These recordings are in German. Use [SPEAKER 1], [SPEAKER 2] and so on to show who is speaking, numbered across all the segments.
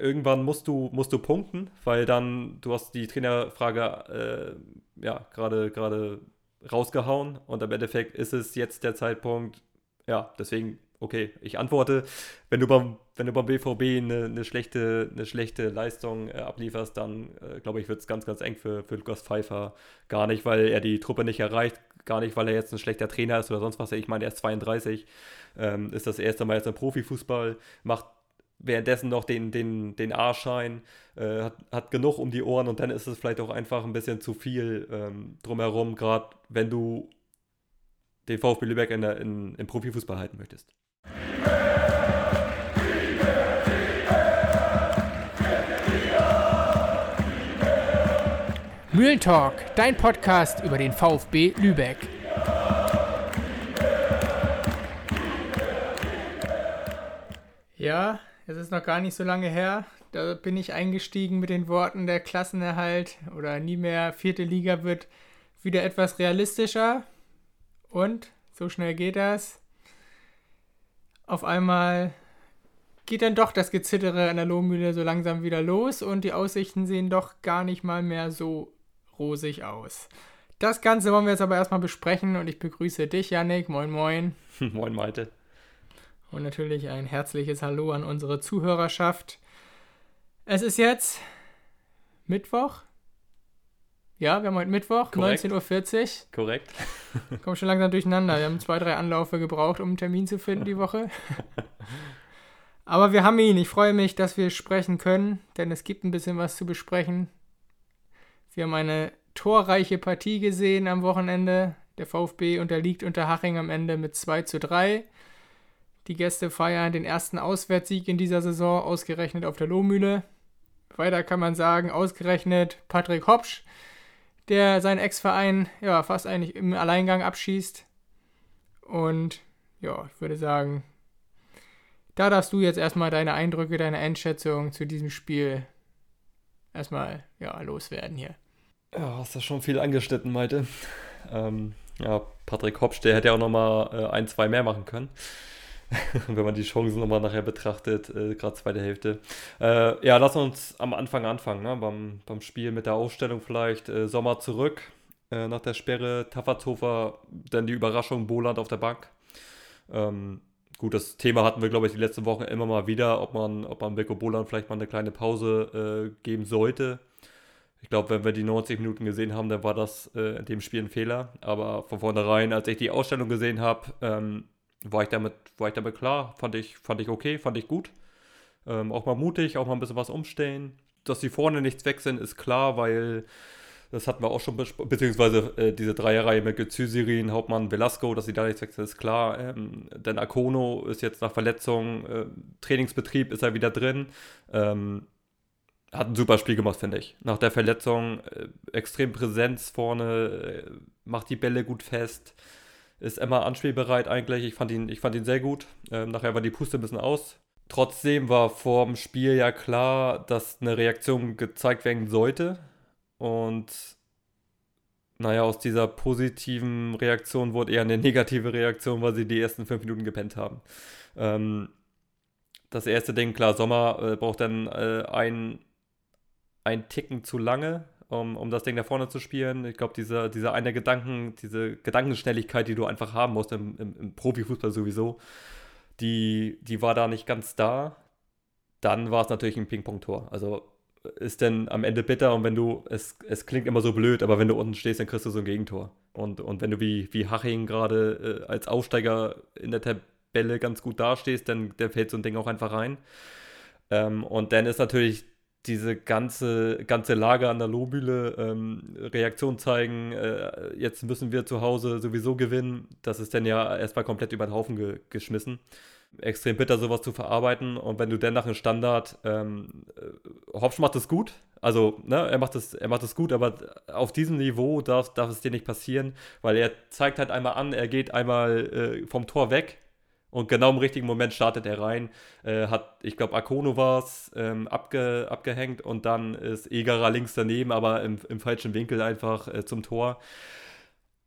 [SPEAKER 1] irgendwann musst du, musst du punkten, weil dann, du hast die Trainerfrage äh, ja gerade gerade rausgehauen und im Endeffekt ist es jetzt der Zeitpunkt, ja, deswegen, okay, ich antworte, wenn du beim, wenn du beim BVB eine, eine schlechte, eine schlechte Leistung äh, ablieferst, dann äh, glaube ich, wird es ganz, ganz eng für, für Lukas Pfeiffer. Gar nicht, weil er die Truppe nicht erreicht, gar nicht, weil er jetzt ein schlechter Trainer ist oder sonst was. Ich meine, er ist 32, ähm, ist das erste Mal jetzt im Profifußball, macht währenddessen noch den, den, den A-Schein, äh, hat, hat genug um die Ohren und dann ist es vielleicht auch einfach ein bisschen zu viel ähm, drumherum, gerade wenn du den VfB Lübeck in der, in, im Profifußball halten möchtest.
[SPEAKER 2] Mühlentalk, dein Podcast über den VfB Lübeck. Ja, es ist noch gar nicht so lange her. Da bin ich eingestiegen mit den Worten, der Klassenerhalt oder nie mehr vierte Liga wird wieder etwas realistischer. Und so schnell geht das. Auf einmal geht dann doch das Gezittere an der Lohmühle so langsam wieder los und die Aussichten sehen doch gar nicht mal mehr so rosig aus. Das Ganze wollen wir jetzt aber erstmal besprechen und ich begrüße dich, Yannick. Moin, moin.
[SPEAKER 1] moin, Malte.
[SPEAKER 2] Und natürlich ein herzliches Hallo an unsere Zuhörerschaft. Es ist jetzt Mittwoch. Ja, wir haben heute Mittwoch, 19.40 Uhr.
[SPEAKER 1] Korrekt.
[SPEAKER 2] Kommen schon langsam durcheinander. Wir haben zwei, drei Anläufe gebraucht, um einen Termin zu finden die Woche. Aber wir haben ihn. Ich freue mich, dass wir sprechen können, denn es gibt ein bisschen was zu besprechen. Wir haben eine torreiche Partie gesehen am Wochenende. Der VfB unterliegt unter Haching am Ende mit 2 zu 3. Die Gäste feiern den ersten Auswärtssieg in dieser Saison, ausgerechnet auf der Lohmühle. Weiter kann man sagen, ausgerechnet Patrick Hopsch, der seinen Ex-Verein ja, fast eigentlich im Alleingang abschießt. Und ja, ich würde sagen, da darfst du jetzt erstmal deine Eindrücke, deine Einschätzung zu diesem Spiel erstmal ja, loswerden hier.
[SPEAKER 1] Ja, hast du schon viel angeschnitten, Malte. Ähm, ja, Patrick Hopsch, der hätte ja auch nochmal äh, ein, zwei mehr machen können. wenn man die Chancen nochmal nachher betrachtet, äh, gerade zweite Hälfte. Äh, ja, lass uns am Anfang anfangen, ne? beim, beim Spiel mit der Aufstellung vielleicht. Äh, Sommer zurück äh, nach der Sperre, Tafferzofer, dann die Überraschung, Boland auf der Bank. Ähm, gut, das Thema hatten wir, glaube ich, die letzten Wochen immer mal wieder, ob man, ob man Beko Boland vielleicht mal eine kleine Pause äh, geben sollte. Ich glaube, wenn wir die 90 Minuten gesehen haben, dann war das äh, in dem Spiel ein Fehler. Aber von vornherein, als ich die Ausstellung gesehen habe, ähm, war ich damit, war ich damit klar, fand ich, fand ich okay, fand ich gut. Ähm, auch mal mutig, auch mal ein bisschen was umstellen. Dass die vorne nichts sind, ist klar, weil das hatten wir auch schon besprochen, beziehungsweise äh, diese Dreierreihe mit Gezüsirin, Hauptmann, Velasco, dass sie da nichts wechseln, ist klar. Ähm, denn Akono ist jetzt nach Verletzung, äh, Trainingsbetrieb ist er wieder drin. Ähm, hat ein super Spiel gemacht, finde ich. Nach der Verletzung äh, extrem Präsenz vorne, äh, macht die Bälle gut fest ist immer anspielbereit eigentlich. Ich fand ihn, ich fand ihn sehr gut. Ähm, nachher war die Puste ein bisschen aus. Trotzdem war vor dem Spiel ja klar, dass eine Reaktion gezeigt werden sollte. Und naja, aus dieser positiven Reaktion wurde eher eine negative Reaktion, weil sie die ersten fünf Minuten gepennt haben. Ähm, das erste Ding, klar, Sommer äh, braucht dann äh, ein, ein Ticken zu lange um, um das Ding da vorne zu spielen. Ich glaube, diese, diese eine Gedanken, diese Gedankenschnelligkeit, die du einfach haben musst im, im, im Profifußball sowieso, die, die war da nicht ganz da. Dann war es natürlich ein Ping-Pong-Tor. Also ist denn am Ende bitter und wenn du, es, es klingt immer so blöd, aber wenn du unten stehst, dann kriegst du so ein Gegentor. Und, und wenn du wie, wie Haching gerade äh, als Aufsteiger in der Tabelle ganz gut dastehst, dann, dann fällt so ein Ding auch einfach rein. Ähm, und dann ist natürlich diese ganze, ganze Lage an der Lohbühle ähm, Reaktion zeigen, äh, jetzt müssen wir zu Hause sowieso gewinnen, das ist dann ja erstmal komplett über den Haufen ge geschmissen. Extrem bitter, sowas zu verarbeiten. Und wenn du dann nach einem Standard, ähm, äh, Hopsch macht es gut, also ne, er macht es er macht es gut, aber auf diesem Niveau darf, darf es dir nicht passieren, weil er zeigt halt einmal an, er geht einmal äh, vom Tor weg und genau im richtigen Moment startet er rein, äh, hat, ich glaube, Akono war es, ähm, abge, abgehängt und dann ist Egerer links daneben, aber im, im falschen Winkel einfach äh, zum Tor.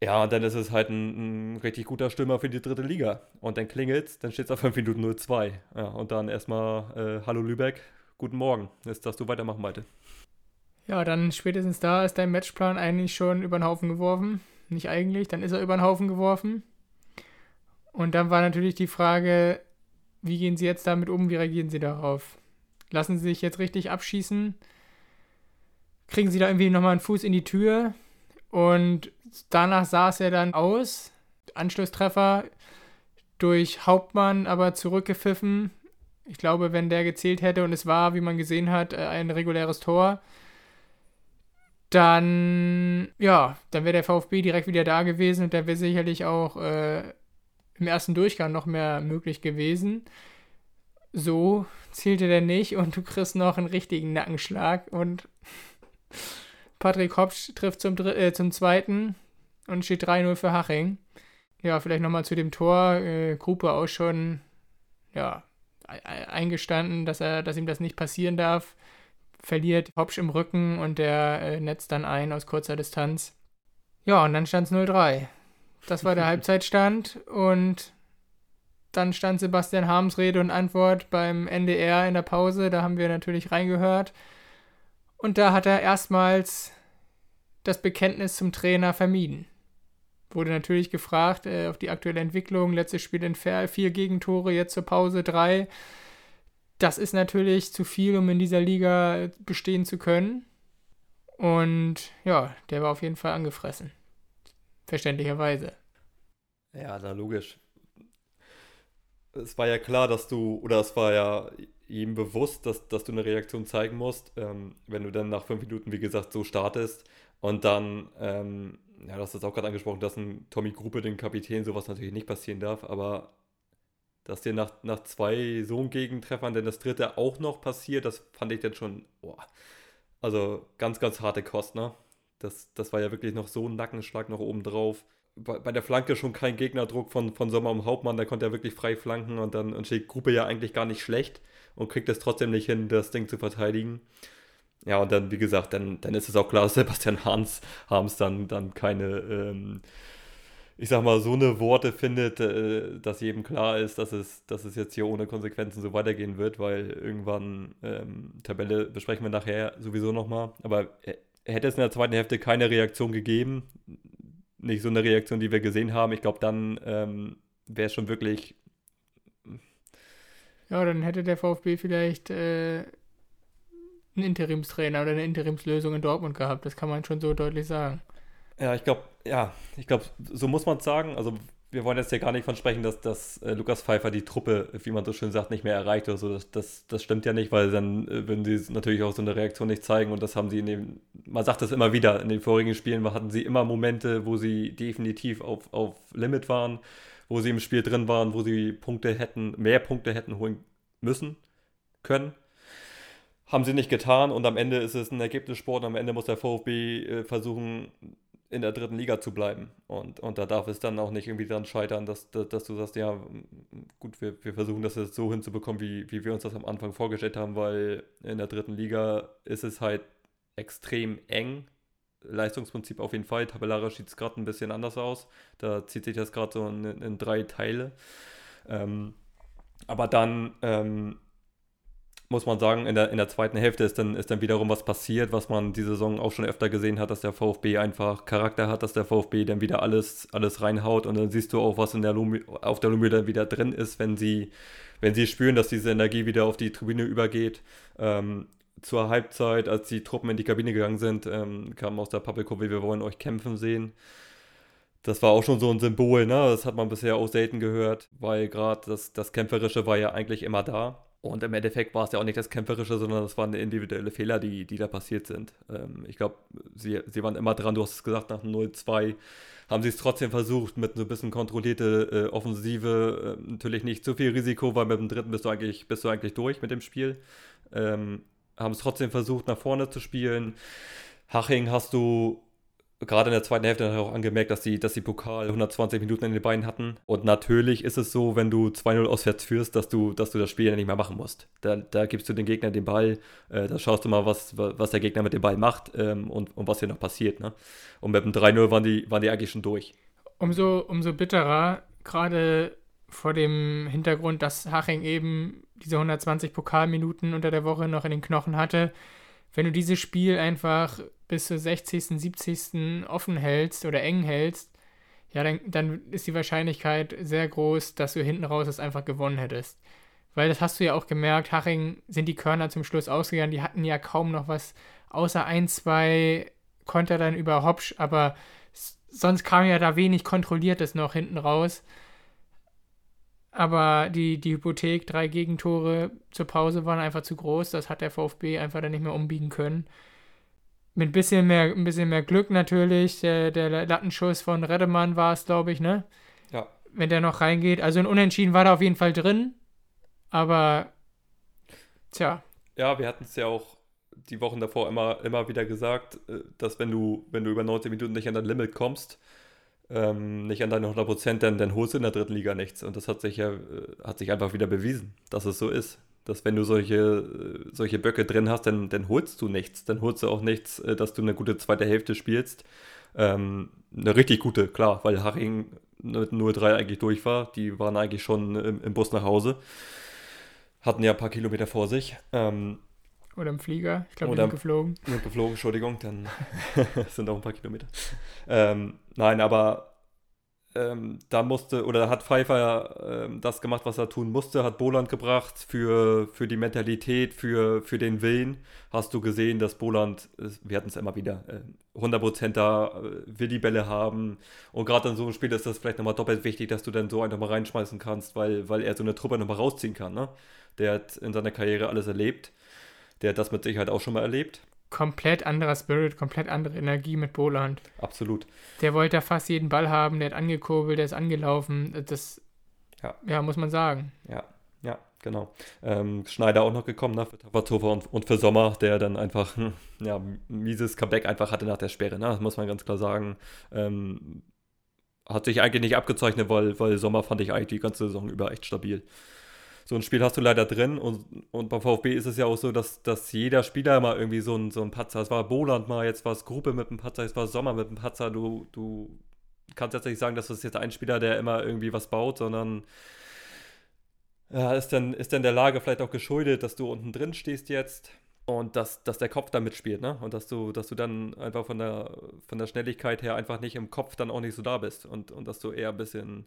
[SPEAKER 1] Ja, und dann ist es halt ein, ein, richtig guter Stürmer für die dritte Liga. Und dann klingelt dann steht es auf 5 Minuten 0-2. Ja, und dann erstmal äh, Hallo Lübeck, guten Morgen. Jetzt darfst du weitermachen, Malte.
[SPEAKER 2] Ja, dann spätestens da ist dein Matchplan eigentlich schon über den Haufen geworfen. Nicht eigentlich, dann ist er über den Haufen geworfen. Und dann war natürlich die Frage, wie gehen sie jetzt damit um, wie reagieren sie darauf? Lassen sie sich jetzt richtig abschießen? Kriegen sie da irgendwie nochmal einen Fuß in die Tür? Und danach sah es ja dann aus. Anschlusstreffer durch Hauptmann aber zurückgepfiffen. Ich glaube, wenn der gezählt hätte und es war, wie man gesehen hat, äh, ein reguläres Tor, dann, ja, dann wäre der VfB direkt wieder da gewesen und da wäre sicherlich auch äh, im ersten Durchgang noch mehr möglich gewesen. So zählte der nicht und du kriegst noch einen richtigen Nackenschlag und Patrick Hopsch trifft zum, äh, zum zweiten und steht 3-0 für Haching. Ja, vielleicht nochmal zu dem Tor. Äh, Gruppe auch schon, ja, eingestanden, dass er, dass ihm das nicht passieren darf verliert Hopsch im Rücken und der äh, netzt dann ein aus kurzer Distanz. Ja, und dann stand es 0-3. Das war der Halbzeitstand und dann stand Sebastian Harms Rede und Antwort beim NDR in der Pause. Da haben wir natürlich reingehört. Und da hat er erstmals das Bekenntnis zum Trainer vermieden. Wurde natürlich gefragt äh, auf die aktuelle Entwicklung. Letztes Spiel in Ferl, vier Gegentore, jetzt zur Pause drei das ist natürlich zu viel, um in dieser Liga bestehen zu können. Und ja, der war auf jeden Fall angefressen. Verständlicherweise.
[SPEAKER 1] Ja, na logisch. Es war ja klar, dass du, oder es war ja ihm bewusst, dass, dass du eine Reaktion zeigen musst, ähm, wenn du dann nach fünf Minuten, wie gesagt, so startest und dann, ähm, ja, du hast es auch gerade angesprochen, dass ein Tommy Gruppe, den Kapitän, sowas natürlich nicht passieren darf, aber dass dir nach, nach zwei so Gegentreffern denn das dritte auch noch passiert, das fand ich dann schon, boah, also ganz, ganz harte Kost, ne? Das, das war ja wirklich noch so ein Nackenschlag noch oben drauf. Bei, bei der Flanke schon kein Gegnerdruck von, von Sommer und Hauptmann, da konnte er wirklich frei flanken und dann und steht Gruppe ja eigentlich gar nicht schlecht und kriegt es trotzdem nicht hin, das Ding zu verteidigen. Ja, und dann, wie gesagt, dann, dann ist es auch klar, dass Sebastian Hans Harms dann, dann keine ähm, ich sag mal, so eine Worte findet, äh, dass jedem klar ist, dass es, dass es jetzt hier ohne Konsequenzen so weitergehen wird, weil irgendwann, ähm, Tabelle besprechen wir nachher sowieso nochmal, aber hätte es in der zweiten Hälfte keine Reaktion gegeben, nicht so eine Reaktion, die wir gesehen haben, ich glaube, dann ähm, wäre es schon wirklich.
[SPEAKER 2] Ja, dann hätte der VfB vielleicht äh, einen Interimstrainer oder eine Interimslösung in Dortmund gehabt, das kann man schon so deutlich sagen.
[SPEAKER 1] Ja, ich glaube, ja, ich glaube, so muss man es sagen. Also wir wollen jetzt ja gar nicht von sprechen, dass, dass äh, Lukas Pfeiffer die Truppe, wie man so schön sagt, nicht mehr erreicht oder so. Das, das, das stimmt ja nicht, weil dann äh, würden sie natürlich auch so eine Reaktion nicht zeigen und das haben sie in dem, man sagt das immer wieder, in den vorigen Spielen hatten sie immer Momente, wo sie definitiv auf, auf Limit waren, wo sie im Spiel drin waren, wo sie Punkte hätten, mehr Punkte hätten holen müssen, können. Haben sie nicht getan und am Ende ist es ein Ergebnissport. Am Ende muss der VfB äh, versuchen, in der dritten Liga zu bleiben. Und, und da darf es dann auch nicht irgendwie daran scheitern, dass, dass, dass du sagst, ja, gut, wir, wir versuchen das jetzt so hinzubekommen, wie, wie wir uns das am Anfang vorgestellt haben, weil in der dritten Liga ist es halt extrem eng. Leistungsprinzip auf jeden Fall. Tabellarisch sieht es gerade ein bisschen anders aus. Da zieht sich das gerade so in, in, drei Teile. Ähm, aber dann ähm, muss man sagen, in der, in der zweiten Hälfte ist dann, ist dann wiederum was passiert, was man diese Saison auch schon öfter gesehen hat, dass der VfB einfach Charakter hat, dass der VfB dann wieder alles, alles reinhaut und dann siehst du auch, was in der Lumi, auf der Lumie dann wieder drin ist, wenn sie, wenn sie spüren, dass diese Energie wieder auf die Tribüne übergeht. Ähm, zur Halbzeit, als die Truppen in die Kabine gegangen sind, ähm, kam aus der Publico, wir wollen euch kämpfen sehen. Das war auch schon so ein Symbol, ne? Das hat man bisher auch selten gehört, weil gerade das, das Kämpferische war ja eigentlich immer da. Und im Endeffekt war es ja auch nicht das Kämpferische, sondern das waren individuelle Fehler, die, die da passiert sind. Ähm, ich glaube, sie, sie waren immer dran, du hast es gesagt, nach 0-2 haben sie es trotzdem versucht mit so ein bisschen kontrollierte äh, Offensive. Äh, natürlich nicht zu viel Risiko, weil mit dem dritten bist du eigentlich, bist du eigentlich durch mit dem Spiel. Ähm, haben es trotzdem versucht, nach vorne zu spielen. Haching hast du gerade in der zweiten Hälfte auch angemerkt, dass die, dass die Pokal 120 Minuten in den Beinen hatten. Und natürlich ist es so, wenn du 2-0 auswärts führst, dass du, dass du das Spiel ja nicht mehr machen musst. Da, da gibst du den Gegner den Ball, äh, da schaust du mal, was, was der Gegner mit dem Ball macht ähm, und, und was hier noch passiert. Ne? Und mit dem 3-0 waren die, waren die eigentlich schon durch.
[SPEAKER 2] Umso, umso bitterer, gerade vor dem Hintergrund, dass Haching eben diese 120 Pokalminuten unter der Woche noch in den Knochen hatte. Wenn du dieses Spiel einfach bis zur 60., 70. offen hältst oder eng hältst, ja, dann, dann ist die Wahrscheinlichkeit sehr groß, dass du hinten raus es einfach gewonnen hättest. Weil das hast du ja auch gemerkt, Haching sind die Körner zum Schluss ausgegangen, die hatten ja kaum noch was, außer ein, zwei Konter dann über Hopsch, aber sonst kam ja da wenig Kontrolliertes noch hinten raus. Aber die, die Hypothek, drei Gegentore zur Pause waren einfach zu groß. Das hat der VfB einfach dann nicht mehr umbiegen können. Mit ein bisschen mehr, ein bisschen mehr Glück natürlich. Der, der Lattenschuss von Redemann war es, glaube ich, ne?
[SPEAKER 1] Ja.
[SPEAKER 2] Wenn der noch reingeht. Also ein Unentschieden war da auf jeden Fall drin. Aber, tja.
[SPEAKER 1] Ja, wir hatten es ja auch die Wochen davor immer, immer wieder gesagt, äh, dass wenn du, wenn du über 90 Minuten nicht an dein Limit kommst, ähm, nicht an deine 100 Prozent, dann, dann holst du in der dritten Liga nichts. Und das hat sich ja äh, hat sich einfach wieder bewiesen, dass es so ist. Dass wenn du solche, äh, solche Böcke drin hast, dann, dann holst du nichts. Dann holst du auch nichts, äh, dass du eine gute zweite Hälfte spielst. Ähm, eine richtig gute, klar, weil Haring mit 0-3 eigentlich durch war. Die waren eigentlich schon im, im, Bus nach Hause. Hatten ja ein paar Kilometer vor sich. Ähm,
[SPEAKER 2] oder im Flieger. Ich glaube, die sind geflogen.
[SPEAKER 1] Sind geflogen, Entschuldigung, dann sind auch ein paar Kilometer. Ähm, nein, aber ähm, da musste, oder hat Pfeiffer ähm, das gemacht, was er tun musste, hat Boland gebracht für, für die Mentalität, für, für den Willen. Hast du gesehen, dass Boland, wir hatten es immer wieder, äh, 100% da äh, will die Bälle haben. Und gerade in so einem Spiel ist das vielleicht nochmal doppelt wichtig, dass du dann so einfach mal reinschmeißen kannst, weil, weil er so eine Truppe nochmal rausziehen kann. Ne? Der hat in seiner Karriere alles erlebt der hat das mit Sicherheit auch schon mal erlebt.
[SPEAKER 2] Komplett anderer Spirit, komplett andere Energie mit Boland.
[SPEAKER 1] Absolut.
[SPEAKER 2] Der wollte da fast jeden Ball haben, der hat angekurbelt, der ist angelaufen. Das, ja, ja muss man sagen.
[SPEAKER 1] Ja, ja, genau. Ähm, Schneider auch noch gekommen, ne, für Tapatover und, und für Sommer, der dann einfach, hm, ja, mieses Comeback einfach hatte nach der Sperre, ne, das muss man ganz klar sagen. Ähm, hat sich eigentlich nicht abgezeichnet, weil, weil Sommer fand ich eigentlich die ganze Saison über echt stabil so ein Spiel hast du leider drin und, und beim VfB ist es ja auch so, dass, dass jeder Spieler mal irgendwie so ein, so ein Patzer, es war Boland mal, jetzt war es Gruppe mit einem Patzer, jetzt war Sommer mit einem Patzer, du, du kannst jetzt nicht sagen, dass das jetzt ein Spieler, der immer irgendwie was baut, sondern ja, ist dann, ist dann der Lage vielleicht auch geschuldet, dass du unten drin stehst jetzt und dass, dass der Kopf da mitspielt, ne? Und dass du, dass du dann einfach von der, von der Schnelligkeit her einfach nicht im Kopf dann auch nicht so da bist und, und dass du eher ein bisschen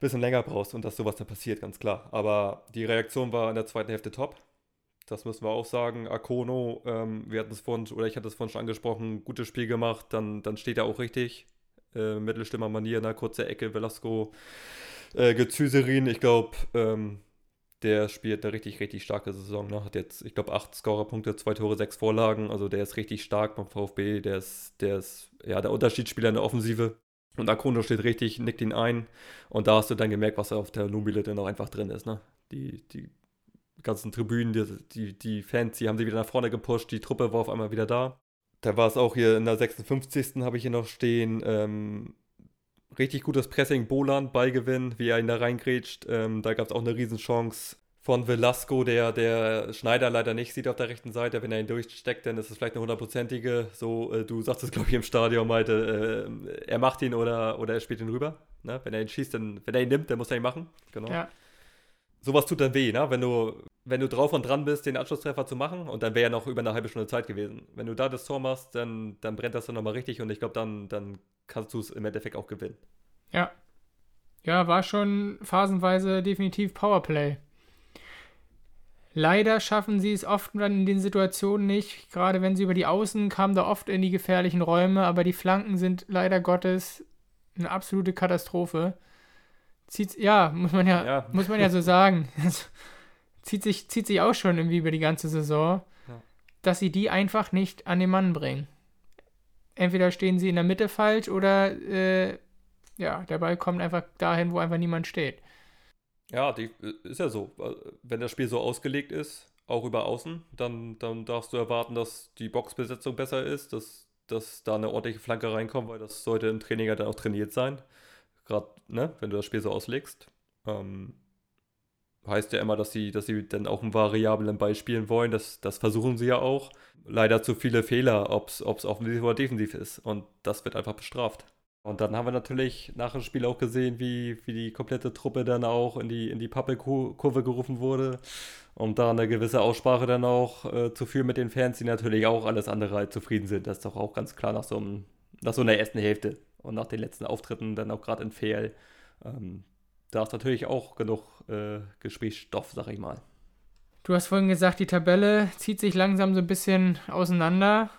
[SPEAKER 1] bisschen länger brauchst und dass sowas dann passiert, ganz klar. Aber die Reaktion war in der zweiten Hälfte top. Das müssen wir auch sagen. Akono, ähm, wir hatten es vorhin, oder ich hatte es vorhin schon angesprochen, gutes Spiel gemacht, dann, dann steht er auch richtig. Äh, Mittelstimmer Manier in der kurzen Ecke, Velasco, äh, Gezüserin, ich glaube, ähm, der spielt eine richtig, richtig starke Saison. Ne? Hat jetzt, ich glaube, acht Scorerpunkte, zwei Tore, sechs Vorlagen. Also der ist richtig stark beim VfB. Der ist, der ist ja der Unterschiedsspieler in der Offensive. Und Akuno steht richtig, nickt ihn ein. Und da hast du dann gemerkt, was auf der Numile dann auch einfach drin ist. Ne? Die, die ganzen Tribünen, die, die, die Fans, die haben sie wieder nach vorne gepusht. Die Truppe war auf einmal wieder da. Da war es auch hier in der 56. habe ich hier noch stehen. Ähm, richtig gutes Pressing, Bolan, Ballgewinn, wie er ihn da reingrätscht. Ähm, da gab es auch eine Riesenchance von Velasco, der, der Schneider leider nicht sieht auf der rechten Seite. Wenn er ihn durchsteckt, dann ist es vielleicht eine hundertprozentige. So, äh, du sagst es, glaube ich, im Stadion, meinte, äh, er macht ihn oder, oder er spielt ihn rüber. Ne? Wenn er ihn schießt, dann, wenn er ihn nimmt, dann muss er ihn machen. Genau. Ja. Sowas tut dann weh, ne? wenn, du, wenn du drauf und dran bist, den Anschlusstreffer zu machen. Und dann wäre ja noch über eine halbe Stunde Zeit gewesen. Wenn du da das Tor machst, dann, dann brennt das dann nochmal richtig. Und ich glaube, dann, dann kannst du es im Endeffekt auch gewinnen.
[SPEAKER 2] Ja. Ja, war schon phasenweise definitiv Powerplay. Leider schaffen sie es oft dann in den Situationen nicht. Gerade wenn sie über die Außen kamen, da oft in die gefährlichen Räume, aber die Flanken sind leider Gottes eine absolute Katastrophe. Zieht, ja, muss man ja, ja. muss man ja so sagen. zieht, sich, zieht sich auch schon irgendwie über die ganze Saison, ja. dass sie die einfach nicht an den Mann bringen. Entweder stehen sie in der Mitte falsch oder äh, ja, der Ball kommt einfach dahin, wo einfach niemand steht.
[SPEAKER 1] Ja, die, ist ja so. Wenn das Spiel so ausgelegt ist, auch über außen, dann, dann darfst du erwarten, dass die Boxbesetzung besser ist, dass, dass da eine ordentliche Flanke reinkommt, weil das sollte im Training ja dann auch trainiert sein. Gerade, ne, wenn du das Spiel so auslegst. Ähm, heißt ja immer, dass sie, dass sie dann auch einen variablen Ball spielen wollen. Das, das versuchen sie ja auch. Leider zu viele Fehler, ob es offensiv oder defensiv ist. Und das wird einfach bestraft. Und dann haben wir natürlich nach dem Spiel auch gesehen, wie, wie die komplette Truppe dann auch in die, in die Pappelkurve gerufen wurde. Um da eine gewisse Aussprache dann auch äh, zu führen mit den Fans, die natürlich auch alles andere als zufrieden sind. Das ist doch auch ganz klar nach so, einem, nach so einer ersten Hälfte und nach den letzten Auftritten, dann auch gerade in Fehl. Ähm, da ist natürlich auch genug äh, Gesprächsstoff, sag ich mal.
[SPEAKER 2] Du hast vorhin gesagt, die Tabelle zieht sich langsam so ein bisschen auseinander.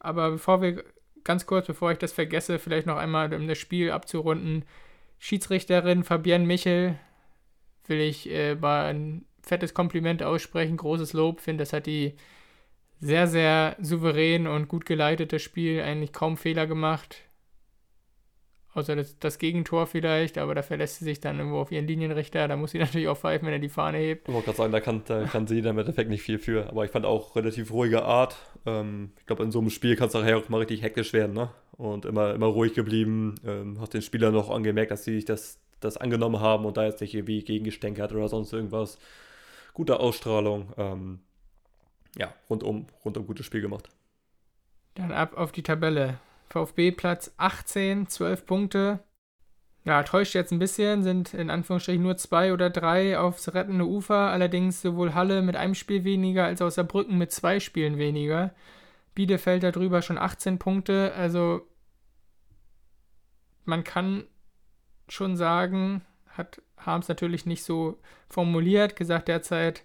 [SPEAKER 2] Aber bevor wir ganz kurz, bevor ich das vergesse, vielleicht noch einmal, um das Spiel abzurunden. Schiedsrichterin Fabienne Michel will ich äh, mal ein fettes Kompliment aussprechen, großes Lob. Finde, das hat die sehr, sehr souverän und gut geleitet, das Spiel, eigentlich kaum Fehler gemacht. Außer das, das, Gegentor vielleicht, aber da verlässt sie sich dann irgendwo auf ihren Linienrichter. Da muss sie natürlich auch pfeifen, wenn er die Fahne hebt.
[SPEAKER 1] Ich wollte gerade sagen, da kann, da kann sie dann im Endeffekt nicht viel für. Aber ich fand auch relativ ruhige Art. Ähm, ich glaube, in so einem Spiel kann es nachher auch mal richtig hektisch werden, ne? Und immer, immer ruhig geblieben. Ähm, hast den Spieler noch angemerkt, dass sie sich das, das angenommen haben und da jetzt nicht irgendwie gegengestänkert oder sonst irgendwas. Gute Ausstrahlung. Ähm, ja, rundum, rundum gutes Spiel gemacht.
[SPEAKER 2] Dann ab auf die Tabelle. VfB Platz 18, 12 Punkte. Ja, täuscht jetzt ein bisschen, sind in Anführungsstrichen nur zwei oder drei aufs rettende Ufer. Allerdings sowohl Halle mit einem Spiel weniger als auch Saarbrücken mit zwei Spielen weniger. Bielefeld darüber schon 18 Punkte. Also man kann schon sagen, hat Harms natürlich nicht so formuliert, gesagt derzeit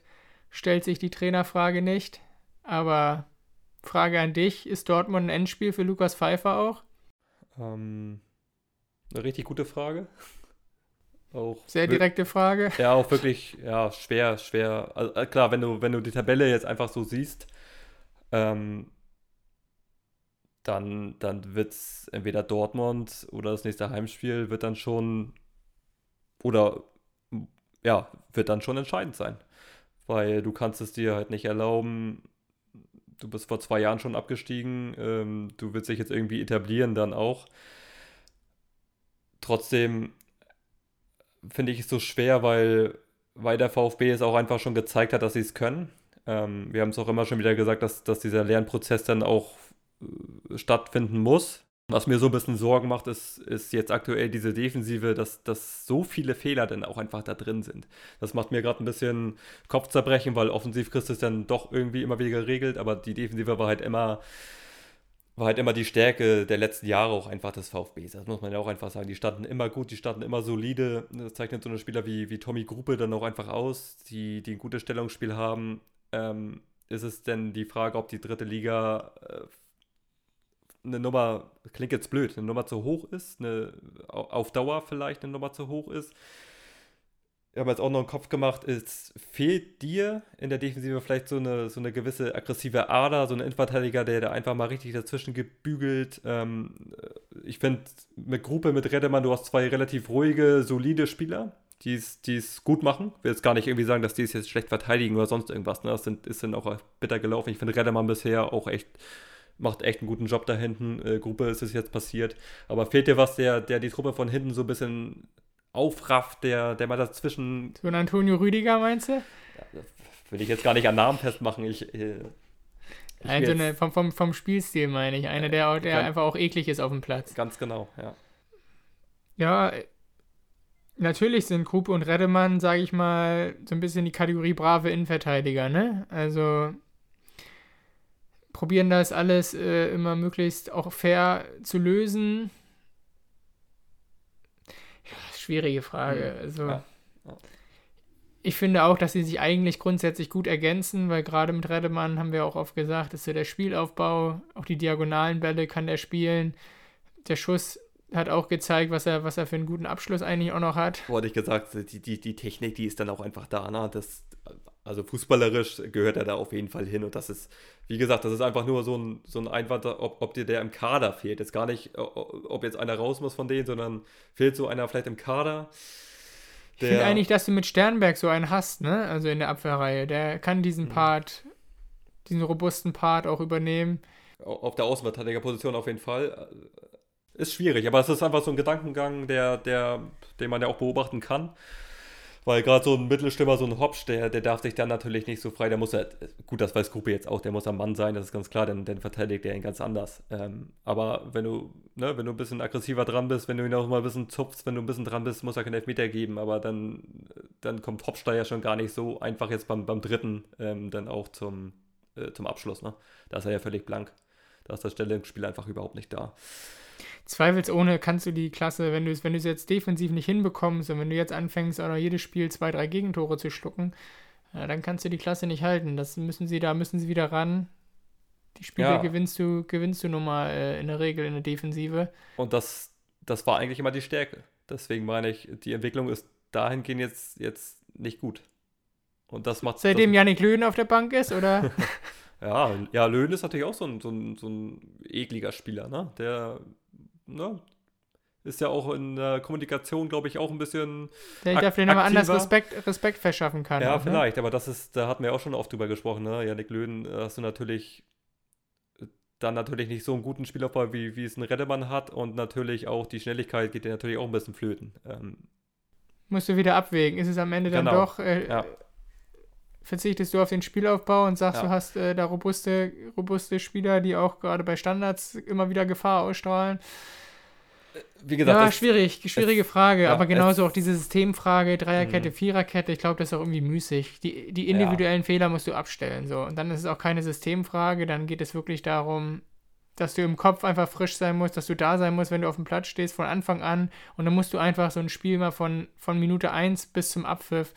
[SPEAKER 2] stellt sich die Trainerfrage nicht. Aber Frage an dich: Ist Dortmund ein Endspiel für Lukas Pfeiffer auch?
[SPEAKER 1] Ähm, eine richtig gute Frage.
[SPEAKER 2] Auch Sehr direkte Frage.
[SPEAKER 1] Ja, auch wirklich, ja, schwer, schwer. Also, äh, klar, wenn du, wenn du die Tabelle jetzt einfach so siehst, ähm, dann, dann wird es entweder Dortmund oder das nächste Heimspiel wird dann schon, oder ja, wird dann schon entscheidend sein. Weil du kannst es dir halt nicht erlauben, du bist vor zwei Jahren schon abgestiegen, ähm, du willst dich jetzt irgendwie etablieren dann auch. Trotzdem finde ich es so schwer, weil, weil der VfB es auch einfach schon gezeigt hat, dass sie es können. Ähm, wir haben es auch immer schon wieder gesagt, dass, dass dieser Lernprozess dann auch äh, stattfinden muss. Was mir so ein bisschen Sorgen macht, ist, ist jetzt aktuell diese Defensive, dass, dass so viele Fehler dann auch einfach da drin sind. Das macht mir gerade ein bisschen Kopfzerbrechen, weil offensiv kriegst du es dann doch irgendwie immer wieder geregelt, aber die Defensive war halt immer, war halt immer die Stärke der letzten Jahre auch einfach des VfBs. Das muss man ja auch einfach sagen. Die standen immer gut, die standen immer solide. Das zeichnet so eine Spieler wie, wie Tommy Gruppe dann auch einfach aus, die, die ein gutes Stellungsspiel haben. Ähm, ist es denn die Frage, ob die dritte Liga äh, eine Nummer, klingt jetzt blöd, eine Nummer zu hoch ist, eine, auf Dauer vielleicht eine Nummer zu hoch ist. Wir haben jetzt auch noch einen Kopf gemacht, es fehlt dir in der Defensive vielleicht so eine, so eine gewisse aggressive Ader, so ein Innenverteidiger, der da einfach mal richtig dazwischen gebügelt. Ähm, ich finde, mit Gruppe, mit Redemann, du hast zwei relativ ruhige, solide Spieler, die es gut machen. Ich will jetzt gar nicht irgendwie sagen, dass die es jetzt schlecht verteidigen oder sonst irgendwas. Ne? Das sind, ist dann auch bitter gelaufen. Ich finde Redemann bisher auch echt macht echt einen guten Job da hinten. Äh, Gruppe ist es jetzt passiert. Aber fehlt dir was, der, der die Truppe von hinten so ein bisschen aufrafft, der, der mal dazwischen.
[SPEAKER 2] So ein Antonio Rüdiger, meinst du? Ja,
[SPEAKER 1] will ich jetzt gar nicht an Namen festmachen. Ich. Äh,
[SPEAKER 2] ich also eine, vom, vom, vom Spielstil meine ich. Einer, der, der einfach auch eklig ist auf dem Platz.
[SPEAKER 1] Ganz genau, ja.
[SPEAKER 2] Ja, natürlich sind Gruppe und Redemann, sage ich mal, so ein bisschen die Kategorie brave Innenverteidiger, ne? Also probieren das alles äh, immer möglichst auch fair zu lösen. Ja, schwierige Frage. Mhm. Also, ja. Ja. ich finde auch, dass sie sich eigentlich grundsätzlich gut ergänzen, weil gerade mit Redemann haben wir auch oft gesagt, ist so der Spielaufbau, auch die diagonalen Bälle kann er spielen. Der Schuss hat auch gezeigt, was er, was er für einen guten Abschluss eigentlich auch noch hat.
[SPEAKER 1] Wurde ich gesagt, die, die, die Technik, die ist dann auch einfach da. Ne? Das, also fußballerisch gehört er da auf jeden Fall hin. Und das ist, wie gesagt, das ist einfach nur so ein, so ein Einwand, ob, ob dir der im Kader fehlt. Jetzt gar nicht, ob jetzt einer raus muss von denen, sondern fehlt so einer vielleicht im Kader.
[SPEAKER 2] ich finde eigentlich, dass du mit Sternberg so einen hast, ne? Also in der Abwehrreihe. Der kann diesen mhm. Part, diesen robusten Part auch übernehmen.
[SPEAKER 1] Auf der Außenverteidigerposition auf jeden Fall. Ist schwierig, aber es ist einfach so ein Gedankengang, der, der, den man ja auch beobachten kann Weil gerade so ein Mittelstimmer, so ein Hopsch, der, der darf sich dann natürlich nicht so frei, der muss ja, gut, das weiß Gruppe jetzt auch, der muss ein Mann sein, das ist ganz klar, denn, denn verteidigt er ihn ganz anders. Ähm, aber wenn du, ne, wenn du ein bisschen aggressiver dran bist, wenn du ihn auch mal ein bisschen zupfst, wenn du ein bisschen dran bist, muss er keinen Elfmeter geben, aber dann, dann kommt Hopsch da ja schon gar nicht so einfach jetzt beim, beim dritten ähm, dann auch zum, äh, zum Abschluss, ne? Da ist er ja völlig blank. Da ist das Stellungsspiel einfach überhaupt nicht da.
[SPEAKER 2] Zweifelsohne kannst du die Klasse, wenn du es wenn jetzt defensiv nicht hinbekommst und wenn du jetzt anfängst, auch noch jedes Spiel zwei, drei Gegentore zu schlucken, ja, dann kannst du die Klasse nicht halten. Das müssen sie, da müssen sie wieder ran. Die Spiele ja. gewinnst du, gewinnst du nun mal äh, in der Regel in der Defensive.
[SPEAKER 1] Und das, das war eigentlich immer die Stärke. Deswegen meine ich, die Entwicklung ist dahingehend jetzt, jetzt nicht gut. Und das macht.
[SPEAKER 2] Seitdem das, Janik Löhn auf der Bank ist, oder?
[SPEAKER 1] ja, ja, Löhn ist natürlich auch so ein, so ein, so ein ekliger Spieler, ne? Der ne, ist ja auch in der Kommunikation, glaube ich, auch ein bisschen.
[SPEAKER 2] Der ich dafür nochmal anders Respekt, Respekt verschaffen kann.
[SPEAKER 1] Ja, auch, ne? vielleicht, ne? aber das ist, da hatten wir auch schon oft drüber gesprochen, ne? Janik Löhn, äh, hast du natürlich dann natürlich nicht so einen guten Spielaufbau, wie, wie es ein Redemann hat und natürlich auch die Schnelligkeit geht dir natürlich auch ein bisschen flöten. Ähm,
[SPEAKER 2] Musst du wieder abwägen. Ist es am Ende dann genau. doch. Äh, ja. Verzichtest du auf den Spielaufbau und sagst, ja. du hast äh, da robuste, robuste Spieler, die auch gerade bei Standards immer wieder Gefahr ausstrahlen wie gesagt. Ja, es, schwierig, schwierige es, Frage. Ja, aber genauso auch diese Systemfrage, Dreierkette, mhm. Viererkette, ich glaube, das ist auch irgendwie müßig. Die, die individuellen ja. Fehler musst du abstellen. So. Und dann ist es auch keine Systemfrage, dann geht es wirklich darum, dass du im Kopf einfach frisch sein musst, dass du da sein musst, wenn du auf dem Platz stehst, von Anfang an. Und dann musst du einfach so ein Spiel mal von, von Minute 1 bis zum Abpfiff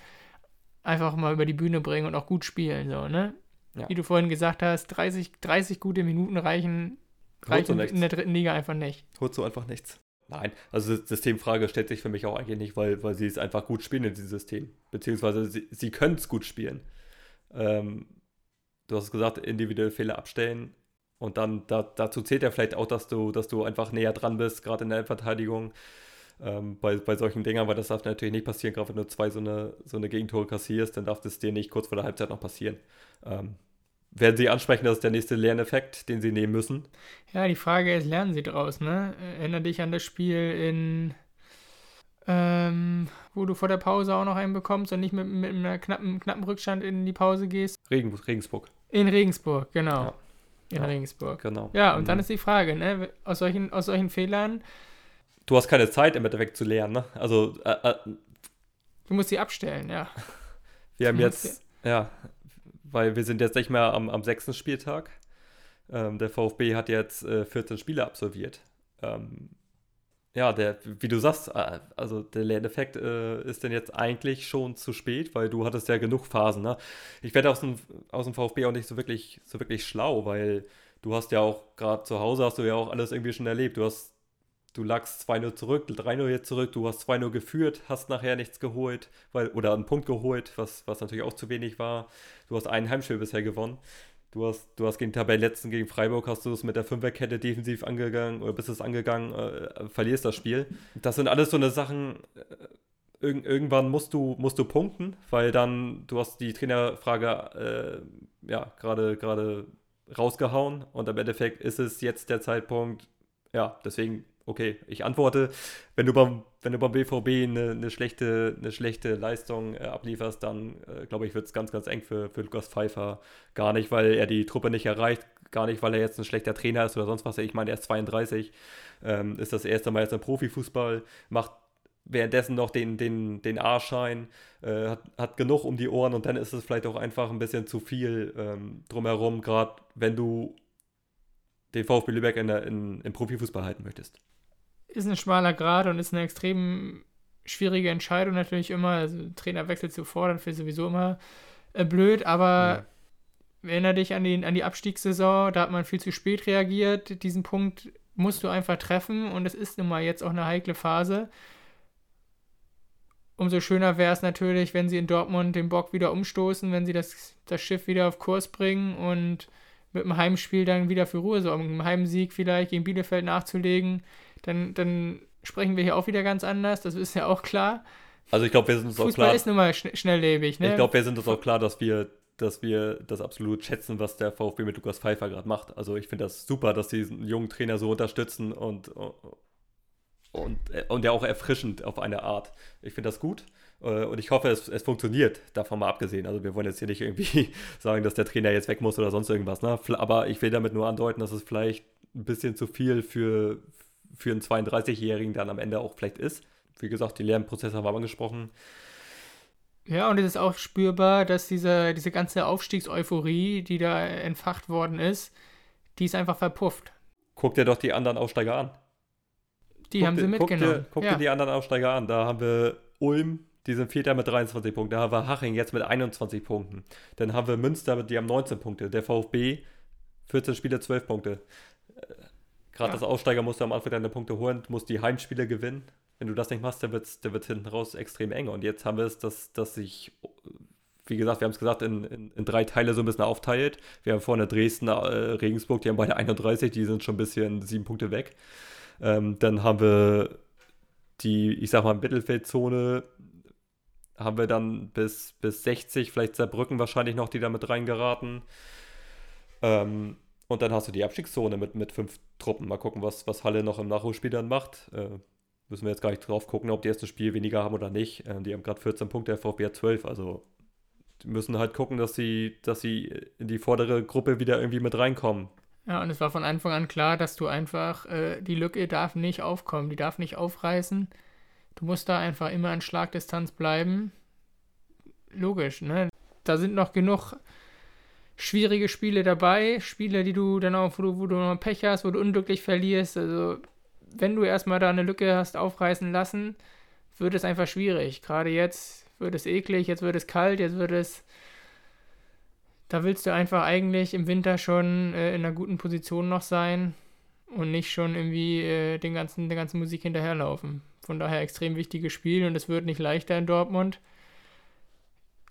[SPEAKER 2] einfach mal über die Bühne bringen und auch gut spielen. So, ne? Ja. Wie du vorhin gesagt hast, 30, 30 gute Minuten reichen, reichen in der dritten Liga einfach nicht.
[SPEAKER 1] Holst du einfach nichts. Nein, also Systemfrage stellt sich für mich auch eigentlich nicht, weil, weil sie es einfach gut spielen in diesem System. Beziehungsweise sie, sie können es gut spielen. Ähm, du hast gesagt, individuelle Fehler abstellen. Und dann da, dazu zählt ja vielleicht auch, dass du, dass du einfach näher dran bist, gerade in der Verteidigung. Ähm, bei, bei solchen Dingern, weil das darf natürlich nicht passieren, gerade wenn du zwei so eine, so eine Gegentore kassierst, dann darf das dir nicht kurz vor der Halbzeit noch passieren. Ähm, werden Sie ansprechen, das ist der nächste Lerneffekt, den Sie nehmen müssen?
[SPEAKER 2] Ja, die Frage ist, lernen Sie draus, ne? Erinnere dich an das Spiel in, ähm, wo du vor der Pause auch noch einen bekommst und nicht mit, mit einem knappen, knappen Rückstand in die Pause gehst.
[SPEAKER 1] Regen, Regensburg.
[SPEAKER 2] In Regensburg, genau.
[SPEAKER 1] Ja.
[SPEAKER 2] In ja, Regensburg.
[SPEAKER 1] Genau.
[SPEAKER 2] Ja, und mhm. dann ist die Frage, ne? Aus solchen, aus solchen Fehlern.
[SPEAKER 1] Du hast keine Zeit im Endeffekt zu lernen, ne? Also, äh, äh,
[SPEAKER 2] Du musst sie abstellen, ja.
[SPEAKER 1] Wir haben jetzt, ja, weil wir sind jetzt nicht mehr am, am sechsten Spieltag. Ähm, der VfB hat jetzt äh, 14 Spiele absolviert. Ähm, ja, der, wie du sagst, äh, also der Lerneffekt äh, ist denn jetzt eigentlich schon zu spät, weil du hattest ja genug Phasen. Ne? Ich werde aus dem, aus dem VfB auch nicht so wirklich, so wirklich schlau, weil du hast ja auch gerade zu Hause hast du ja auch alles irgendwie schon erlebt. Du hast du lagst 2-0 zurück, 3-0 jetzt zurück, du hast 2-0 geführt, hast nachher nichts geholt, weil, oder einen Punkt geholt, was, was natürlich auch zu wenig war. Du hast einen Heimspiel bisher gewonnen. Du hast, du hast gegen Tabellenletzten gegen Freiburg, hast du es mit der Fünferkette defensiv angegangen oder bist es angegangen, äh, verlierst das Spiel. Das sind alles so eine Sachen, äh, irg irgendwann musst du, musst du punkten, weil dann, du hast die Trainerfrage äh, ja, gerade rausgehauen und im Endeffekt ist es jetzt der Zeitpunkt, ja, deswegen okay, ich antworte, wenn du beim, wenn du beim BVB eine, eine schlechte, eine schlechte Leistung äh, ablieferst, dann äh, glaube ich, wird es ganz, ganz eng für, für Lukas Pfeiffer. Gar nicht, weil er die Truppe nicht erreicht, gar nicht, weil er jetzt ein schlechter Trainer ist oder sonst was. Ich meine, er ist 32, ähm, ist das erste Mal jetzt im Profifußball, macht währenddessen noch den, den, den A-Schein, äh, hat, hat genug um die Ohren und dann ist es vielleicht auch einfach ein bisschen zu viel ähm, drumherum, gerade wenn du den VfB Lübeck in in, im Profifußball halten möchtest
[SPEAKER 2] ist ein schmaler Grad und ist eine extrem schwierige Entscheidung natürlich immer. Also Trainerwechsel zu fordern für sowieso immer äh, blöd, aber ja. erinnere dich an die, an die Abstiegssaison, da hat man viel zu spät reagiert. Diesen Punkt musst du einfach treffen und es ist nun mal jetzt auch eine heikle Phase. Umso schöner wäre es natürlich, wenn sie in Dortmund den Bock wieder umstoßen, wenn sie das, das Schiff wieder auf Kurs bringen und mit dem Heimspiel dann wieder für Ruhe sorgen. Mit einem Heimsieg vielleicht gegen Bielefeld nachzulegen dann, dann sprechen wir hier auch wieder ganz anders, das ist ja auch klar.
[SPEAKER 1] Also ich glaube, wir sind uns
[SPEAKER 2] Fußball
[SPEAKER 1] auch klar.
[SPEAKER 2] ist nun mal schn schnelllebig, ne?
[SPEAKER 1] Ich glaube, wir sind uns auch klar, dass wir, dass wir das absolut schätzen, was der VfB mit Lukas Pfeiffer gerade macht. Also ich finde das super, dass sie diesen jungen Trainer so unterstützen und, und, und, ja auch erfrischend auf eine Art. Ich finde das gut. Äh, und ich hoffe, es, es, funktioniert, davon mal abgesehen. Also wir wollen jetzt hier nicht irgendwie sagen, dass der Trainer jetzt weg muss oder sonst irgendwas. Ne? Aber ich will damit nur andeuten, dass es vielleicht ein bisschen zu viel für, für einen 32-Jährigen dann am Ende auch vielleicht ist. Wie gesagt, die Lernprozesse haben wir angesprochen.
[SPEAKER 2] Ja, und es ist auch spürbar, dass diese, diese ganze Aufstiegseuphorie, die da entfacht worden ist, die ist einfach verpufft.
[SPEAKER 1] Guck dir doch die anderen Aufsteiger an.
[SPEAKER 2] Die guck haben dir, sie mitgenommen.
[SPEAKER 1] Guck, dir, guck ja. dir die anderen Aufsteiger an. Da haben wir Ulm, die sind Vierter mit 23 Punkten. Da haben wir Haching jetzt mit 21 Punkten. Dann haben wir Münster, die haben 19 Punkte. Der VfB, 14 Spiele, 12 Punkte. Gerade ja. das Aufsteiger musst du am Anfang deine Punkte holen, musst die Heimspiele gewinnen. Wenn du das nicht machst, dann wird es dann hinten raus extrem eng. Und jetzt haben wir es, dass, dass sich, wie gesagt, wir haben es gesagt, in, in, in, drei Teile so ein bisschen aufteilt. Wir haben vorne Dresden, äh, Regensburg, die haben beide 31, die sind schon ein bisschen sieben Punkte weg. Ähm, dann haben wir die, ich sag mal, Mittelfeldzone haben wir dann bis, bis 60, vielleicht Saarbrücken wahrscheinlich noch, die da mit reingeraten. Ähm, und dann hast du die Abstiegszone mit, mit fünf Truppen. Mal gucken, was, was Halle noch im Nachholspiel dann macht. Äh, müssen wir jetzt gar nicht drauf gucken, ob die erste Spiel weniger haben oder nicht. Ähm, die haben gerade 14 Punkte, der VfB hat 12. Also die müssen halt gucken, dass sie, dass sie in die vordere Gruppe wieder irgendwie mit reinkommen.
[SPEAKER 2] Ja, und es war von Anfang an klar, dass du einfach, äh, die Lücke darf nicht aufkommen, die darf nicht aufreißen. Du musst da einfach immer an Schlagdistanz bleiben. Logisch, ne? Da sind noch genug schwierige Spiele dabei, Spiele, die du dann auch, wo du, wo du noch Pech hast, wo du unglücklich verlierst. Also wenn du erstmal da eine Lücke hast aufreißen lassen, wird es einfach schwierig. Gerade jetzt wird es eklig, jetzt wird es kalt, jetzt wird es. Da willst du einfach eigentlich im Winter schon äh, in einer guten Position noch sein und nicht schon irgendwie äh, den ganzen, der ganzen Musik hinterherlaufen. Von daher extrem wichtiges Spiel und es wird nicht leichter in Dortmund.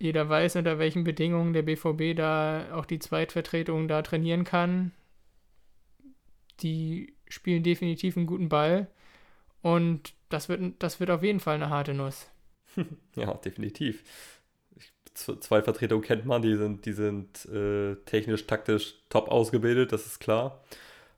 [SPEAKER 2] Jeder weiß, unter welchen Bedingungen der BVB da auch die Zweitvertretung da trainieren kann. Die spielen definitiv einen guten Ball. Und das wird, das wird auf jeden Fall eine harte Nuss.
[SPEAKER 1] ja, definitiv. Zwei Vertretungen kennt man, die sind, die sind äh, technisch, taktisch top ausgebildet, das ist klar.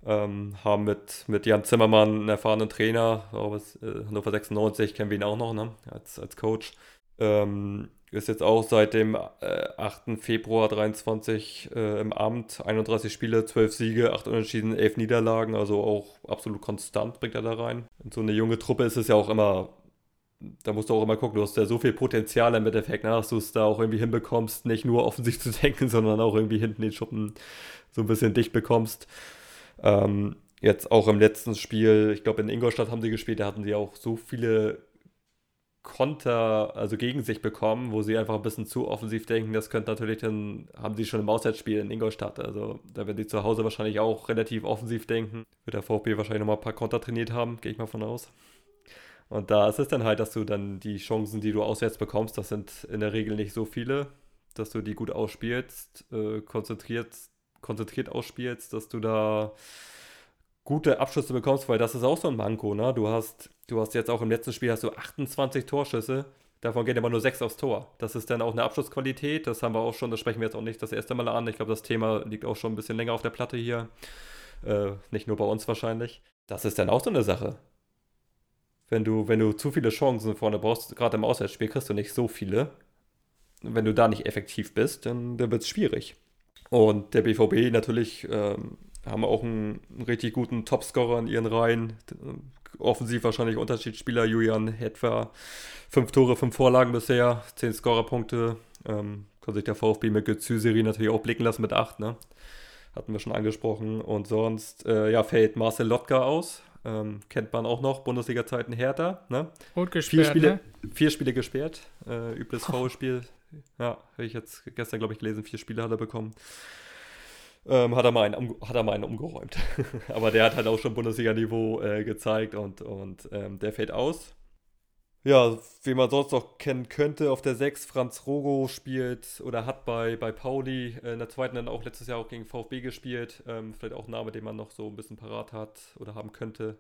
[SPEAKER 1] Ähm, haben mit, mit Jan Zimmermann einen erfahrenen Trainer, äh, Hannover 96, kennen wir ihn auch noch, ne? als, als Coach. Ähm, ist jetzt auch seit dem äh, 8. Februar 23 äh, im Amt. 31 Spiele, 12 Siege, 8 Unentschieden, 11 Niederlagen. Also auch absolut konstant bringt er da rein. Und so eine junge Truppe ist es ja auch immer, da musst du auch immer gucken, du hast ja so viel Potenzial im Endeffekt, ne, dass du es da auch irgendwie hinbekommst, nicht nur offensiv zu denken, sondern auch irgendwie hinten den Schuppen so ein bisschen dicht bekommst. Ähm, jetzt auch im letzten Spiel, ich glaube in Ingolstadt haben sie gespielt, da hatten sie auch so viele Konter, also gegen sich bekommen, wo sie einfach ein bisschen zu offensiv denken. Das könnte natürlich dann, haben sie schon im Auswärtsspiel in Ingolstadt. Also da werden sie zu Hause wahrscheinlich auch relativ offensiv denken. Wird der VfB wahrscheinlich nochmal ein paar Konter trainiert haben, gehe ich mal von aus. Und da ist es dann halt, dass du dann die Chancen, die du auswärts bekommst, das sind in der Regel nicht so viele, dass du die gut ausspielst, äh, konzentriert, konzentriert ausspielst, dass du da gute Abschlüsse bekommst, weil das ist auch so ein Manko, ne? Du hast, du hast jetzt auch im letzten Spiel hast du 28 Torschüsse, davon gehen aber nur 6 aufs Tor. Das ist dann auch eine Abschlussqualität, das haben wir auch schon, das sprechen wir jetzt auch nicht das erste Mal an. Ich glaube, das Thema liegt auch schon ein bisschen länger auf der Platte hier. Äh, nicht nur bei uns wahrscheinlich. Das ist dann auch so eine Sache. Wenn du, wenn du zu viele Chancen vorne brauchst, gerade im Auswärtsspiel kriegst du nicht so viele. Wenn du da nicht effektiv bist, dann, dann wird es schwierig. Und der BVB natürlich ähm, haben auch einen, einen richtig guten Topscorer in ihren Reihen. Offensiv wahrscheinlich Unterschiedsspieler Julian Hetwer. Fünf Tore, fünf Vorlagen bisher, zehn Scorerpunkte. Ähm, kann sich der VfB mit Gezü-Serie natürlich auch blicken lassen mit acht, ne? Hatten wir schon angesprochen. Und sonst, äh, ja, fällt Marcel Lotka aus. Ähm, kennt man auch noch, Bundesliga-Zeiten Hertha, ne?
[SPEAKER 2] Rot gesperrt,
[SPEAKER 1] vier Spiele,
[SPEAKER 2] ne?
[SPEAKER 1] vier Spiele gesperrt. Äh, übles Foulspiel. Ja, habe ich jetzt gestern, glaube ich, gelesen, vier Spiele hat er bekommen ähm, hat, er mal einen, hat er mal einen umgeräumt. Aber der hat halt auch schon Bundesliga-Niveau äh, gezeigt und, und ähm, der fällt aus. Ja, wie man sonst noch kennen könnte, auf der 6 Franz Rogo spielt oder hat bei, bei Pauli äh, in der zweiten dann auch letztes Jahr auch gegen VfB gespielt. Ähm, vielleicht auch ein Name, den man noch so ein bisschen parat hat oder haben könnte.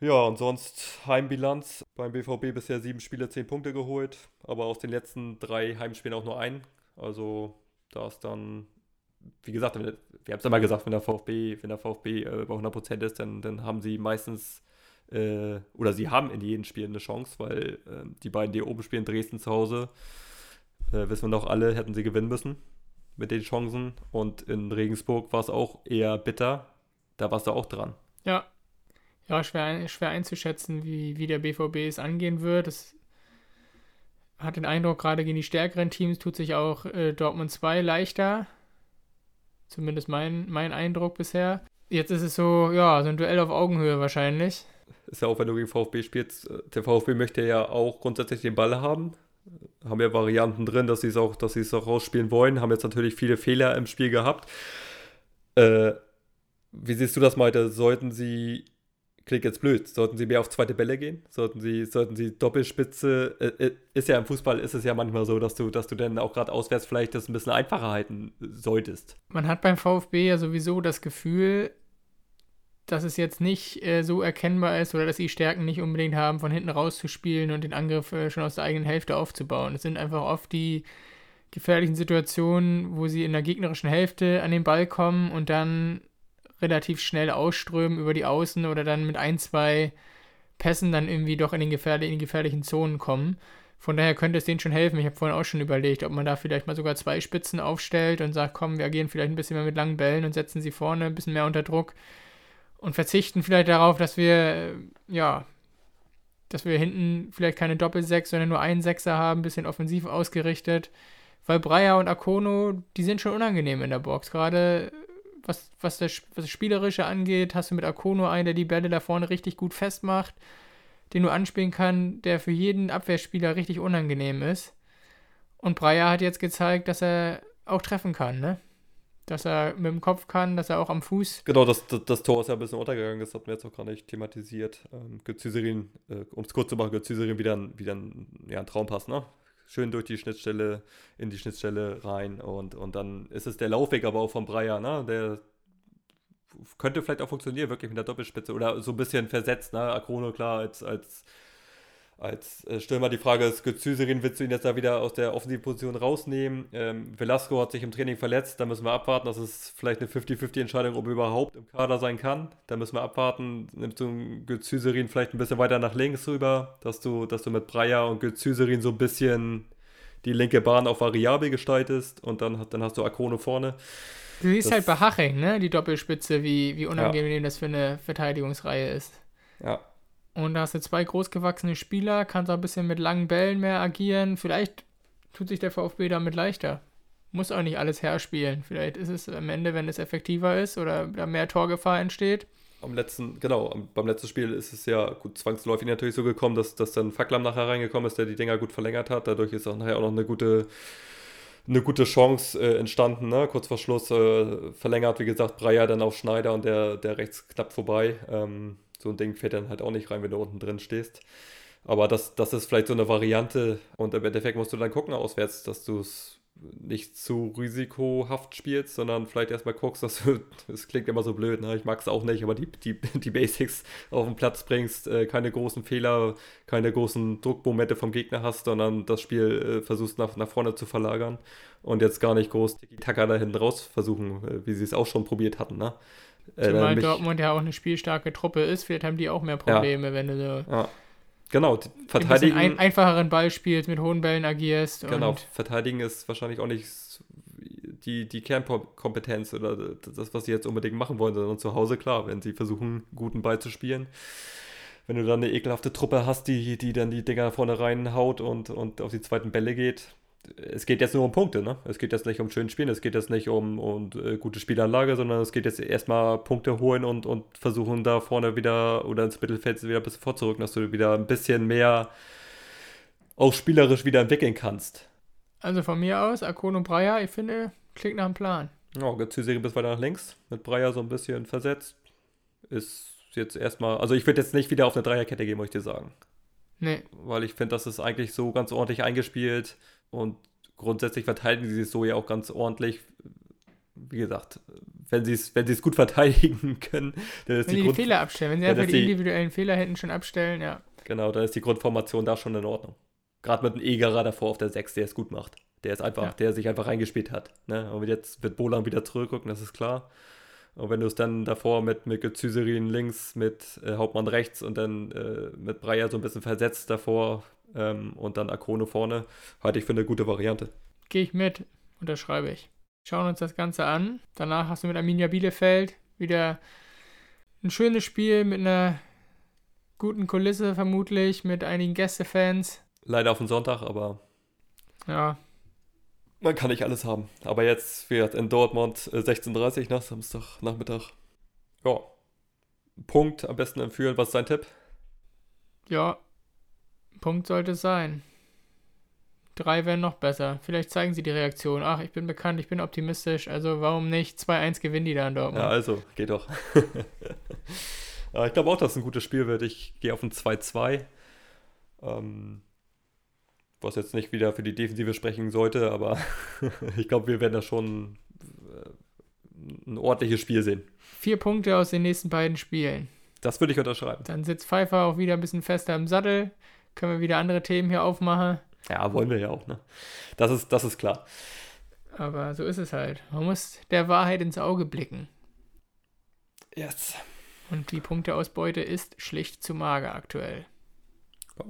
[SPEAKER 1] Ja, und sonst Heimbilanz. Beim BVB bisher sieben Spiele, zehn Punkte geholt, aber aus den letzten drei Heimspielen auch nur ein. Also da ist dann, wie gesagt, wir haben es ja mal gesagt, wenn der VfB, wenn der VfB äh, bei 100% ist, dann, dann haben sie meistens äh, oder sie haben in jedem Spiel eine Chance, weil äh, die beiden, die oben spielen, Dresden zu Hause, äh, wissen wir doch alle, hätten sie gewinnen müssen mit den Chancen. Und in Regensburg war es auch eher bitter. Da warst du auch dran.
[SPEAKER 2] Ja. Ja, schwer, schwer einzuschätzen, wie, wie der BVB es angehen wird. Es hat den Eindruck, gerade gegen die stärkeren Teams tut sich auch äh, Dortmund 2 leichter. Zumindest mein, mein Eindruck bisher. Jetzt ist es so, ja, so ein Duell auf Augenhöhe wahrscheinlich.
[SPEAKER 1] Ist ja auch, wenn du gegen VfB spielst, äh, der VfB möchte ja auch grundsätzlich den Ball haben. Haben ja Varianten drin, dass sie es auch, dass sie es auch rausspielen wollen. Haben jetzt natürlich viele Fehler im Spiel gehabt. Äh, wie siehst du das, Malte? Sollten sie klingt jetzt blöd. Sollten sie mehr auf zweite Bälle gehen? Sollten sie, sollten sie Doppelspitze? Äh, äh, ist ja im Fußball ist es ja manchmal so, dass du, dass du dann auch gerade auswärts vielleicht das ein bisschen einfacher halten solltest.
[SPEAKER 2] Man hat beim VfB ja sowieso das Gefühl, dass es jetzt nicht äh, so erkennbar ist oder dass sie Stärken nicht unbedingt haben, von hinten rauszuspielen und den Angriff äh, schon aus der eigenen Hälfte aufzubauen. Es sind einfach oft die gefährlichen Situationen, wo sie in der gegnerischen Hälfte an den Ball kommen und dann relativ schnell ausströmen über die Außen oder dann mit ein, zwei Pässen dann irgendwie doch in, den gefährlich, in die gefährlichen Zonen kommen. Von daher könnte es denen schon helfen. Ich habe vorhin auch schon überlegt, ob man da vielleicht mal sogar zwei Spitzen aufstellt und sagt, komm, wir agieren vielleicht ein bisschen mehr mit langen Bällen und setzen sie vorne ein bisschen mehr unter Druck und verzichten vielleicht darauf, dass wir, äh, ja, dass wir hinten vielleicht keine Doppelsechs, sondern nur einen Sechser haben, ein bisschen offensiv ausgerichtet. Weil Breyer und Akono, die sind schon unangenehm in der Box. Gerade was, was, das, was das Spielerische angeht, hast du mit Akono einen, der die Bälle da vorne richtig gut festmacht, den du anspielen kann, der für jeden Abwehrspieler richtig unangenehm ist. Und Breyer hat jetzt gezeigt, dass er auch treffen kann, ne? Dass er mit dem Kopf kann, dass er auch am Fuß.
[SPEAKER 1] Genau, das, das, das Tor ist ja ein bisschen untergegangen, das hat mir jetzt auch gar nicht thematisiert. Ähm, Götziserin, äh, um es kurz zu machen, Götziserin wieder, ein, wieder ein, ja, ein Traumpass, ne? Schön durch die Schnittstelle, in die Schnittstelle rein und, und dann ist es der Laufweg aber auch vom Breyer, ne? Der könnte vielleicht auch funktionieren, wirklich mit der Doppelspitze oder so ein bisschen versetzt, ne? Akrono klar als, als, als äh, Stürmer. Die Frage ist, Götziserin willst du ihn jetzt da wieder aus der Offensivposition rausnehmen? Ähm, Velasco hat sich im Training verletzt, da müssen wir abwarten. Das ist vielleicht eine 50-50-Entscheidung, ob er überhaupt im Kader sein kann. Da müssen wir abwarten. Nimmst du Götziserin vielleicht ein bisschen weiter nach links rüber, dass du, dass du mit Breyer und Götziserin so ein bisschen die linke Bahn auf variabel gestaltest und dann, dann hast du Akone vorne.
[SPEAKER 2] Du siehst das, halt bei Haching, ne, die Doppelspitze, wie, wie unangenehm ja. das für eine Verteidigungsreihe ist.
[SPEAKER 1] Ja.
[SPEAKER 2] Und da hast du zwei großgewachsene Spieler, kannst auch ein bisschen mit langen Bällen mehr agieren. Vielleicht tut sich der VfB damit leichter. Muss auch nicht alles herspielen. Vielleicht ist es am Ende, wenn es effektiver ist oder da mehr Torgefahr entsteht.
[SPEAKER 1] Am letzten, genau, beim letzten Spiel ist es ja gut zwangsläufig natürlich so gekommen, dass, dass dann Faklam nachher reingekommen ist, der die Dinger gut verlängert hat. Dadurch ist auch nachher auch noch eine gute eine gute Chance äh, entstanden, ne? kurz vor Schluss äh, verlängert, wie gesagt, Breyer dann auf Schneider und der, der rechts knapp vorbei. Ähm, so ein Ding fährt dann halt auch nicht rein, wenn du unten drin stehst. Aber das, das ist vielleicht so eine Variante und im Endeffekt musst du dann gucken auswärts, dass du es nicht zu risikohaft spielst, sondern vielleicht erstmal guckst, dass du, das klingt immer so blöd, ne? ich mag es auch nicht, aber die, die, die Basics auf den Platz bringst, äh, keine großen Fehler, keine großen Druckmomente vom Gegner hast, sondern das Spiel äh, versuchst nach, nach vorne zu verlagern und jetzt gar nicht groß Tiki-Taka da hinten raus versuchen, äh, wie sie es auch schon probiert hatten. Ne?
[SPEAKER 2] Äh, Zumal Dortmund ja auch eine spielstarke Truppe ist, vielleicht haben die auch mehr Probleme, ja. wenn du so
[SPEAKER 1] ja. Genau, verteidigen.
[SPEAKER 2] Ein einfacheren Ball spielst, mit hohen Bällen agierst.
[SPEAKER 1] Genau, verteidigen ist wahrscheinlich auch nicht die, die Kernkompetenz oder das, was sie jetzt unbedingt machen wollen, sondern zu Hause klar, wenn sie versuchen, guten Ball zu spielen. Wenn du dann eine ekelhafte Truppe hast, die, die dann die Dinger vorne reinhaut und, und auf die zweiten Bälle geht, es geht jetzt nur um Punkte, ne? Es geht jetzt nicht um schönes Spielen, es geht jetzt nicht um, um äh, gute Spielanlage, sondern es geht jetzt erstmal Punkte holen und, und versuchen da vorne wieder oder ins Mittelfeld wieder ein bisschen vorzurücken, dass du wieder ein bisschen mehr auch spielerisch wieder entwickeln kannst.
[SPEAKER 2] Also von mir aus, Akon und Breyer, ich finde, klingt nach einem Plan.
[SPEAKER 1] Ja, Serie bis weiter nach links, mit Breyer so ein bisschen versetzt. Ist jetzt erstmal, also ich würde jetzt nicht wieder auf eine Dreierkette gehen, muss ich dir sagen.
[SPEAKER 2] Nee.
[SPEAKER 1] Weil ich finde, das ist eigentlich so ganz ordentlich eingespielt und grundsätzlich verteidigen sie es so ja auch ganz ordentlich. Wie gesagt, wenn sie es wenn gut verteidigen können,
[SPEAKER 2] dann ist wenn die, die Grund Fehler abstellen, wenn sie einfach die, individuellen Fehler hinten schon abstellen, ja.
[SPEAKER 1] Genau, dann ist die Grundformation da schon in Ordnung. Gerade mit einem Egerer davor auf der 6, der es gut macht. Der ist einfach, ja. der sich einfach reingespielt hat. Ne? Und jetzt wird Bolan wieder zurückrücken, das ist klar. Und wenn du es dann davor mit Mikkel Züserin links, mit äh, Hauptmann rechts und dann äh, mit Breyer so ein bisschen versetzt davor ähm, und dann Akone vorne, halte ich für eine gute Variante.
[SPEAKER 2] Gehe ich mit, unterschreibe ich. Schauen uns das Ganze an. Danach hast du mit Arminia Bielefeld wieder ein schönes Spiel mit einer guten Kulisse vermutlich, mit einigen Gästefans.
[SPEAKER 1] Leider auf den Sonntag, aber
[SPEAKER 2] Ja,
[SPEAKER 1] man kann nicht alles haben. Aber jetzt wird in Dortmund äh, 16.30 nach Samstagnachmittag. Ja. Punkt am besten empfehlen. Was ist dein Tipp?
[SPEAKER 2] ja, Punkt sollte es sein. Drei wären noch besser. Vielleicht zeigen sie die Reaktion. Ach, ich bin bekannt, ich bin optimistisch. Also warum nicht? 2-1 gewinnen die da in Dortmund.
[SPEAKER 1] Ja, also, geht doch. ich glaube auch, dass es ein gutes Spiel wird. Ich gehe auf ein 2-2. Ähm, was jetzt nicht wieder für die Defensive sprechen sollte, aber ich glaube, wir werden da schon äh, ein ordentliches Spiel sehen.
[SPEAKER 2] Vier Punkte aus den nächsten beiden Spielen.
[SPEAKER 1] Das würde ich unterschreiben.
[SPEAKER 2] Dann sitzt Pfeiffer auch wieder ein bisschen fester im Sattel. Können wir wieder andere Themen hier aufmachen.
[SPEAKER 1] Ja, wollen wir ja auch, ne? Das ist, das ist klar.
[SPEAKER 2] Aber so ist es halt. Man muss der Wahrheit ins Auge blicken.
[SPEAKER 1] Yes.
[SPEAKER 2] Und die Punkteausbeute ist schlicht zu mager aktuell.
[SPEAKER 1] Ja.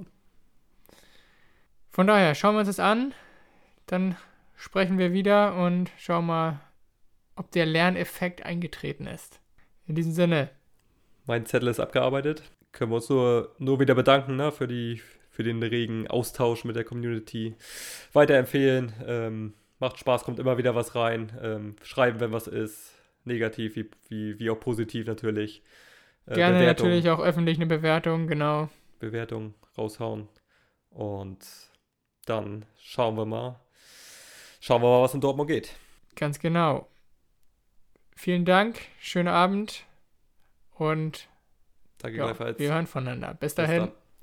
[SPEAKER 2] Von daher, schauen wir uns das an. Dann sprechen wir wieder und schauen mal, ob der Lerneffekt eingetreten ist. In diesem Sinne,
[SPEAKER 1] Mein Zettel ist abgearbeitet. Können wir uns nur, nur wieder bedanken ne, für, die, für den regen Austausch mit der Community. Weiterempfehlen. Ähm, macht Spaß, kommt immer wieder was rein. Ähm, schreiben, wenn was ist. Negativ wie, wie, wie auch positiv natürlich. Äh,
[SPEAKER 2] gerne
[SPEAKER 1] Bewertung,
[SPEAKER 2] natürlich auch öffentlich eine Bewertung, genau.
[SPEAKER 1] Bewertung raushauen. Und dann schauen wir mal. Schauen wir mal, was in Dortmund geht.
[SPEAKER 2] Ganz genau. Vielen Dank, schönen Abend und
[SPEAKER 1] Danke
[SPEAKER 2] ja,
[SPEAKER 1] gleichfalls.
[SPEAKER 2] wir hören voneinander. Bis
[SPEAKER 1] Bis
[SPEAKER 2] dahin.
[SPEAKER 1] dann.